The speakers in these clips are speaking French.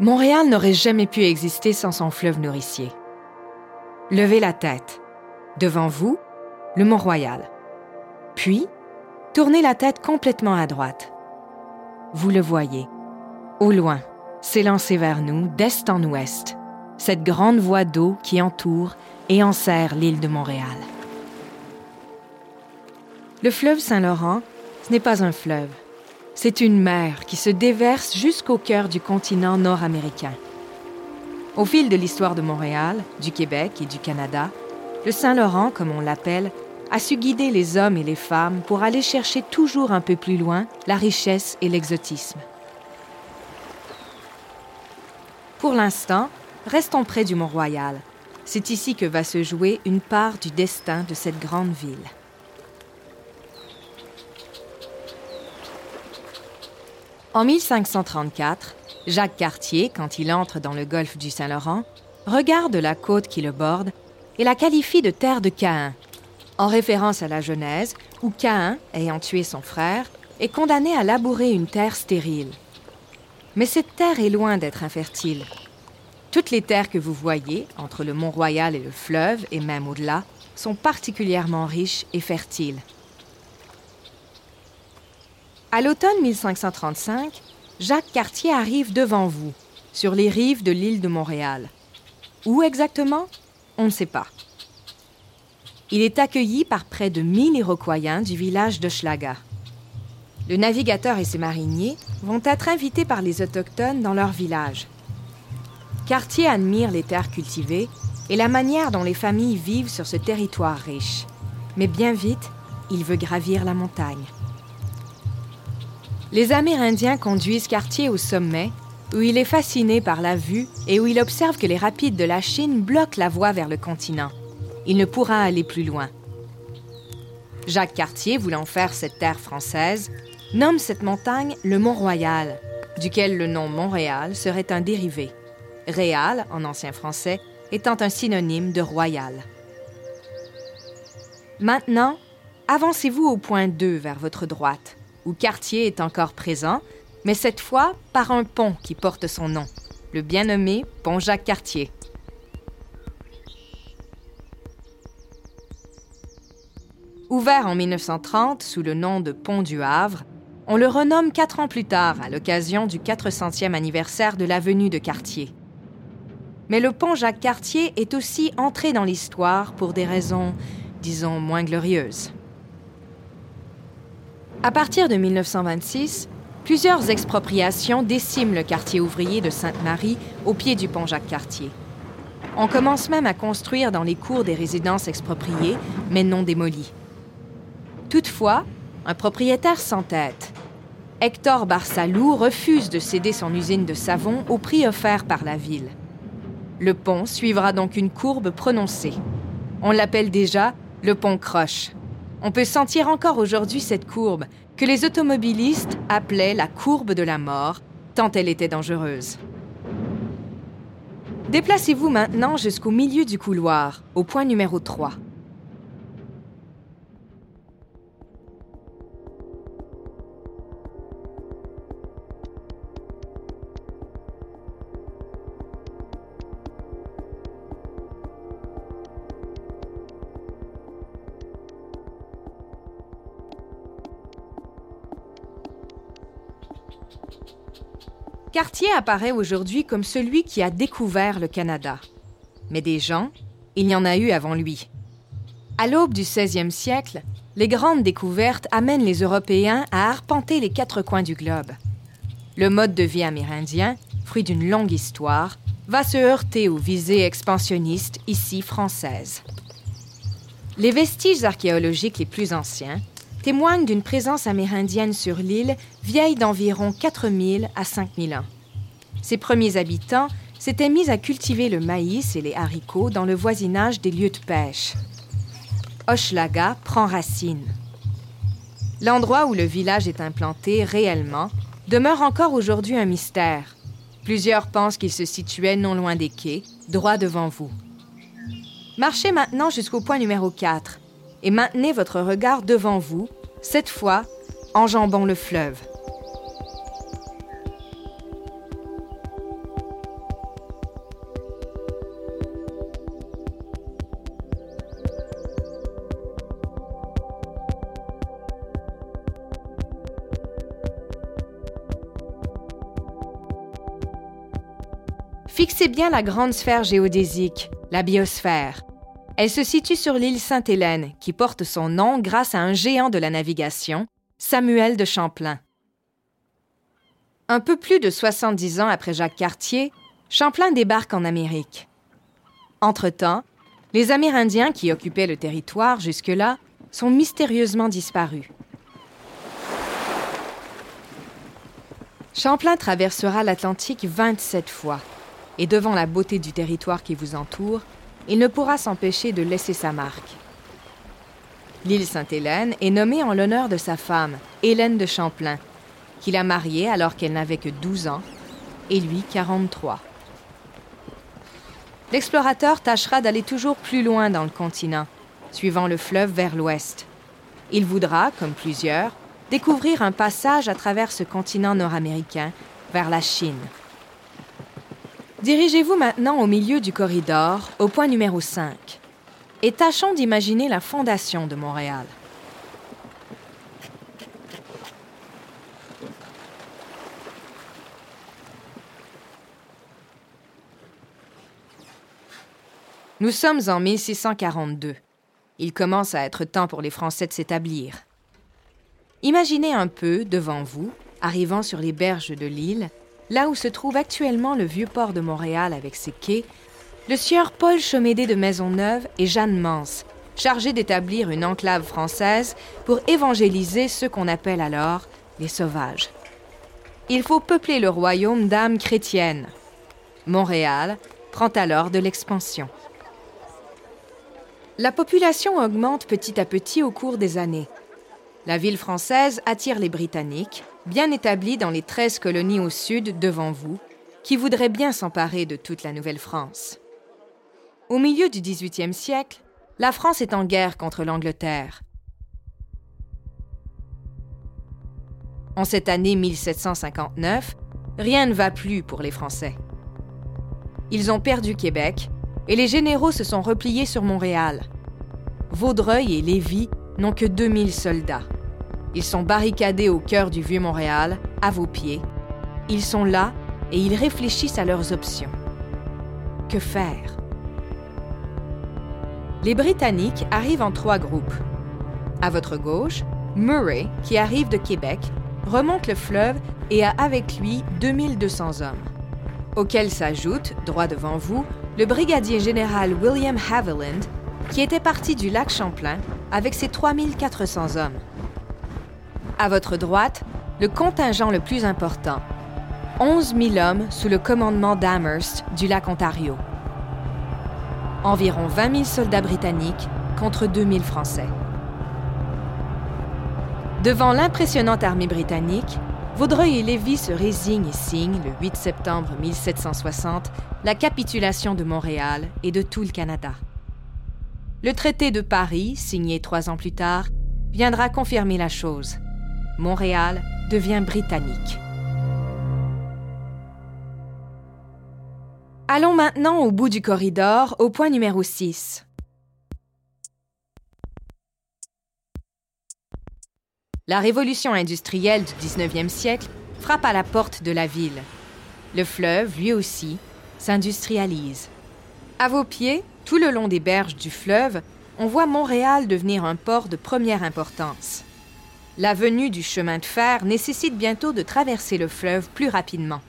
Montréal n'aurait jamais pu exister sans son fleuve nourricier. Levez la tête. Devant vous, le Mont-Royal. Puis, tournez la tête complètement à droite. Vous le voyez, au loin, s'élancer vers nous d'est en ouest, cette grande voie d'eau qui entoure et enserre l'île de Montréal. Le fleuve Saint-Laurent, ce n'est pas un fleuve, c'est une mer qui se déverse jusqu'au cœur du continent nord-américain. Au fil de l'histoire de Montréal, du Québec et du Canada, le Saint-Laurent, comme on l'appelle, a su guider les hommes et les femmes pour aller chercher toujours un peu plus loin la richesse et l'exotisme. Pour l'instant, restons près du Mont-Royal. C'est ici que va se jouer une part du destin de cette grande ville. En 1534, Jacques Cartier, quand il entre dans le golfe du Saint-Laurent, regarde la côte qui le borde et la qualifie de terre de Caïn, en référence à la Genèse, où Caïn, ayant tué son frère, est condamné à labourer une terre stérile. Mais cette terre est loin d'être infertile. Toutes les terres que vous voyez, entre le Mont-Royal et le fleuve, et même au-delà, sont particulièrement riches et fertiles. À l'automne 1535, Jacques Cartier arrive devant vous, sur les rives de l'île de Montréal. Où exactement? On ne sait pas. Il est accueilli par près de 1000 Iroquois du village de Schlaga. Le navigateur et ses mariniers vont être invités par les Autochtones dans leur village. Cartier admire les terres cultivées et la manière dont les familles vivent sur ce territoire riche. Mais bien vite, il veut gravir la montagne. Les Amérindiens conduisent Cartier au sommet, où il est fasciné par la vue et où il observe que les rapides de la Chine bloquent la voie vers le continent. Il ne pourra aller plus loin. Jacques Cartier, voulant faire cette terre française, nomme cette montagne le Mont-Royal, duquel le nom Montréal serait un dérivé. Réal, en ancien français, étant un synonyme de royal. Maintenant, avancez-vous au point 2 vers votre droite où Cartier est encore présent, mais cette fois par un pont qui porte son nom, le bien nommé Pont Jacques-Cartier. Ouvert en 1930 sous le nom de Pont du Havre, on le renomme quatre ans plus tard à l'occasion du 400e anniversaire de la venue de Cartier. Mais le pont Jacques-Cartier est aussi entré dans l'histoire pour des raisons, disons, moins glorieuses. À partir de 1926, plusieurs expropriations déciment le quartier ouvrier de Sainte-Marie au pied du pont Jacques-Cartier. On commence même à construire dans les cours des résidences expropriées, mais non démolies. Toutefois, un propriétaire s'entête. Hector Barsalou refuse de céder son usine de savon au prix offert par la ville. Le pont suivra donc une courbe prononcée. On l'appelle déjà le pont Croche. On peut sentir encore aujourd'hui cette courbe que les automobilistes appelaient la courbe de la mort, tant elle était dangereuse. Déplacez-vous maintenant jusqu'au milieu du couloir, au point numéro 3. Cartier apparaît aujourd'hui comme celui qui a découvert le Canada. Mais des gens, il y en a eu avant lui. À l'aube du 16e siècle, les grandes découvertes amènent les Européens à arpenter les quatre coins du globe. Le mode de vie amérindien, fruit d'une longue histoire, va se heurter aux visées expansionnistes ici françaises. Les vestiges archéologiques les plus anciens témoignent d'une présence amérindienne sur l'île vieille d'environ 4000 à 5000 ans. Ses premiers habitants s'étaient mis à cultiver le maïs et les haricots dans le voisinage des lieux de pêche. Hochelaga prend racine. L'endroit où le village est implanté réellement demeure encore aujourd'hui un mystère. Plusieurs pensent qu'il se situait non loin des quais, droit devant vous. Marchez maintenant jusqu'au point numéro 4 et maintenez votre regard devant vous, cette fois enjambant le fleuve. Fixez bien la grande sphère géodésique, la biosphère, elle se situe sur l'île Sainte-Hélène, qui porte son nom grâce à un géant de la navigation, Samuel de Champlain. Un peu plus de 70 ans après Jacques Cartier, Champlain débarque en Amérique. Entre-temps, les Amérindiens qui occupaient le territoire jusque-là sont mystérieusement disparus. Champlain traversera l'Atlantique 27 fois, et devant la beauté du territoire qui vous entoure, il ne pourra s'empêcher de laisser sa marque. L'île Sainte-Hélène est nommée en l'honneur de sa femme, Hélène de Champlain, qu'il a mariée alors qu'elle n'avait que 12 ans, et lui 43. L'explorateur tâchera d'aller toujours plus loin dans le continent, suivant le fleuve vers l'ouest. Il voudra, comme plusieurs, découvrir un passage à travers ce continent nord-américain vers la Chine. Dirigez-vous maintenant au milieu du corridor, au point numéro 5, et tâchons d'imaginer la fondation de Montréal. Nous sommes en 1642. Il commence à être temps pour les Français de s'établir. Imaginez un peu, devant vous, arrivant sur les berges de l'île, là où se trouve actuellement le vieux port de Montréal avec ses quais, le sieur Paul Chomédé de Maisonneuve et Jeanne Mance, chargés d'établir une enclave française pour évangéliser ceux qu'on appelle alors les sauvages. Il faut peupler le royaume d'âmes chrétiennes. Montréal prend alors de l'expansion. La population augmente petit à petit au cours des années. La ville française attire les Britanniques, bien établis dans les 13 colonies au sud devant vous, qui voudraient bien s'emparer de toute la Nouvelle-France. Au milieu du 18e siècle, la France est en guerre contre l'Angleterre. En cette année 1759, rien ne va plus pour les Français. Ils ont perdu Québec et les généraux se sont repliés sur Montréal. Vaudreuil et Lévis n'ont que 2000 soldats. Ils sont barricadés au cœur du Vieux-Montréal, à vos pieds. Ils sont là et ils réfléchissent à leurs options. Que faire? Les Britanniques arrivent en trois groupes. À votre gauche, Murray, qui arrive de Québec, remonte le fleuve et a avec lui 2200 hommes, auxquels s'ajoute, droit devant vous, le brigadier général William Haviland, qui était parti du lac Champlain avec ses 3400 hommes. À votre droite, le contingent le plus important, 11 000 hommes sous le commandement d'Amherst du lac Ontario. Environ 20 000 soldats britanniques contre 2 000 Français. Devant l'impressionnante armée britannique, Vaudreuil et Lévis se résignent et signent, le 8 septembre 1760, la capitulation de Montréal et de tout le Canada. Le traité de Paris, signé trois ans plus tard, viendra confirmer la chose. Montréal devient britannique. Allons maintenant au bout du corridor, au point numéro 6. La révolution industrielle du 19e siècle frappe à la porte de la ville. Le fleuve, lui aussi, s'industrialise. À vos pieds, tout le long des berges du fleuve, on voit Montréal devenir un port de première importance. La venue du chemin de fer nécessite bientôt de traverser le fleuve plus rapidement.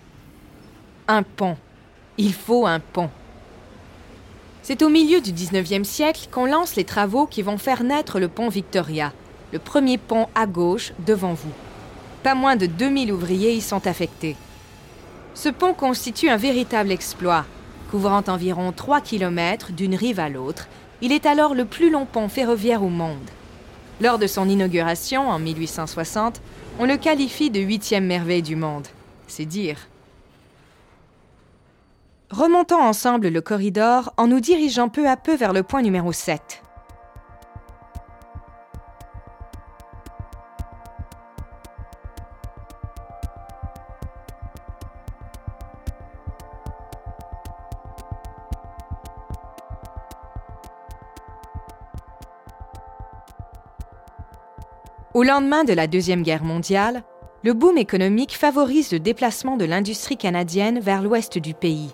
Un pont. Il faut un pont. C'est au milieu du 19e siècle qu'on lance les travaux qui vont faire naître le pont Victoria, le premier pont à gauche devant vous. Pas moins de 2000 ouvriers y sont affectés. Ce pont constitue un véritable exploit. Couvrant environ 3 km d'une rive à l'autre, il est alors le plus long pont ferroviaire au monde. Lors de son inauguration en 1860, on le qualifie de huitième merveille du monde. C'est dire. Remontons ensemble le corridor en nous dirigeant peu à peu vers le point numéro 7. Au lendemain de la Deuxième Guerre mondiale, le boom économique favorise le déplacement de l'industrie canadienne vers l'ouest du pays.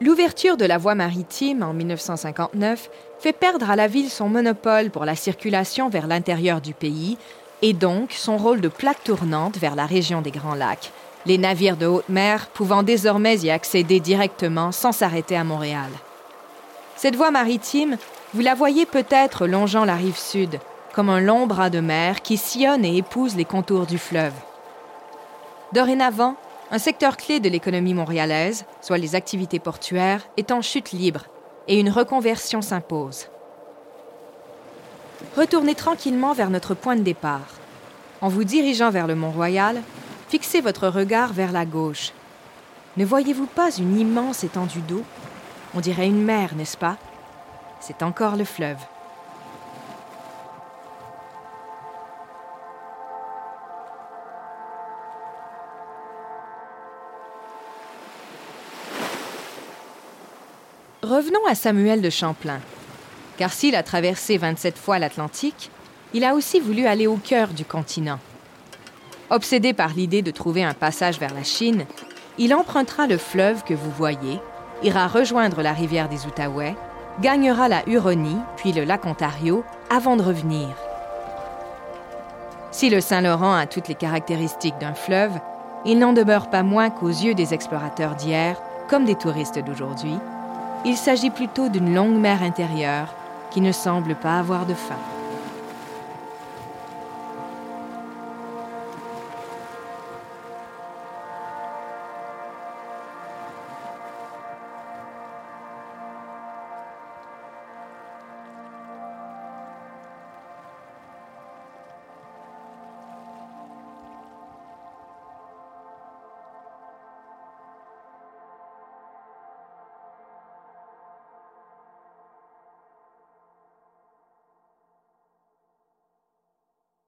L'ouverture de la voie maritime en 1959 fait perdre à la ville son monopole pour la circulation vers l'intérieur du pays et donc son rôle de plaque tournante vers la région des Grands Lacs, les navires de haute mer pouvant désormais y accéder directement sans s'arrêter à Montréal. Cette voie maritime, vous la voyez peut-être longeant la rive sud, comme un long bras de mer qui sillonne et épouse les contours du fleuve. Dorénavant, un secteur clé de l'économie montréalaise, soit les activités portuaires, est en chute libre et une reconversion s'impose. Retournez tranquillement vers notre point de départ. En vous dirigeant vers le Mont-Royal, fixez votre regard vers la gauche. Ne voyez-vous pas une immense étendue d'eau? On dirait une mer, n'est-ce pas? C'est encore le fleuve. Revenons à Samuel de Champlain. Car s'il a traversé 27 fois l'Atlantique, il a aussi voulu aller au cœur du continent. Obsédé par l'idée de trouver un passage vers la Chine, il empruntera le fleuve que vous voyez, ira rejoindre la rivière des Outaouais, gagnera la Huronie, puis le lac Ontario, avant de revenir. Si le Saint-Laurent a toutes les caractéristiques d'un fleuve, il n'en demeure pas moins qu'aux yeux des explorateurs d'hier, comme des touristes d'aujourd'hui, il s'agit plutôt d'une longue mer intérieure qui ne semble pas avoir de fin.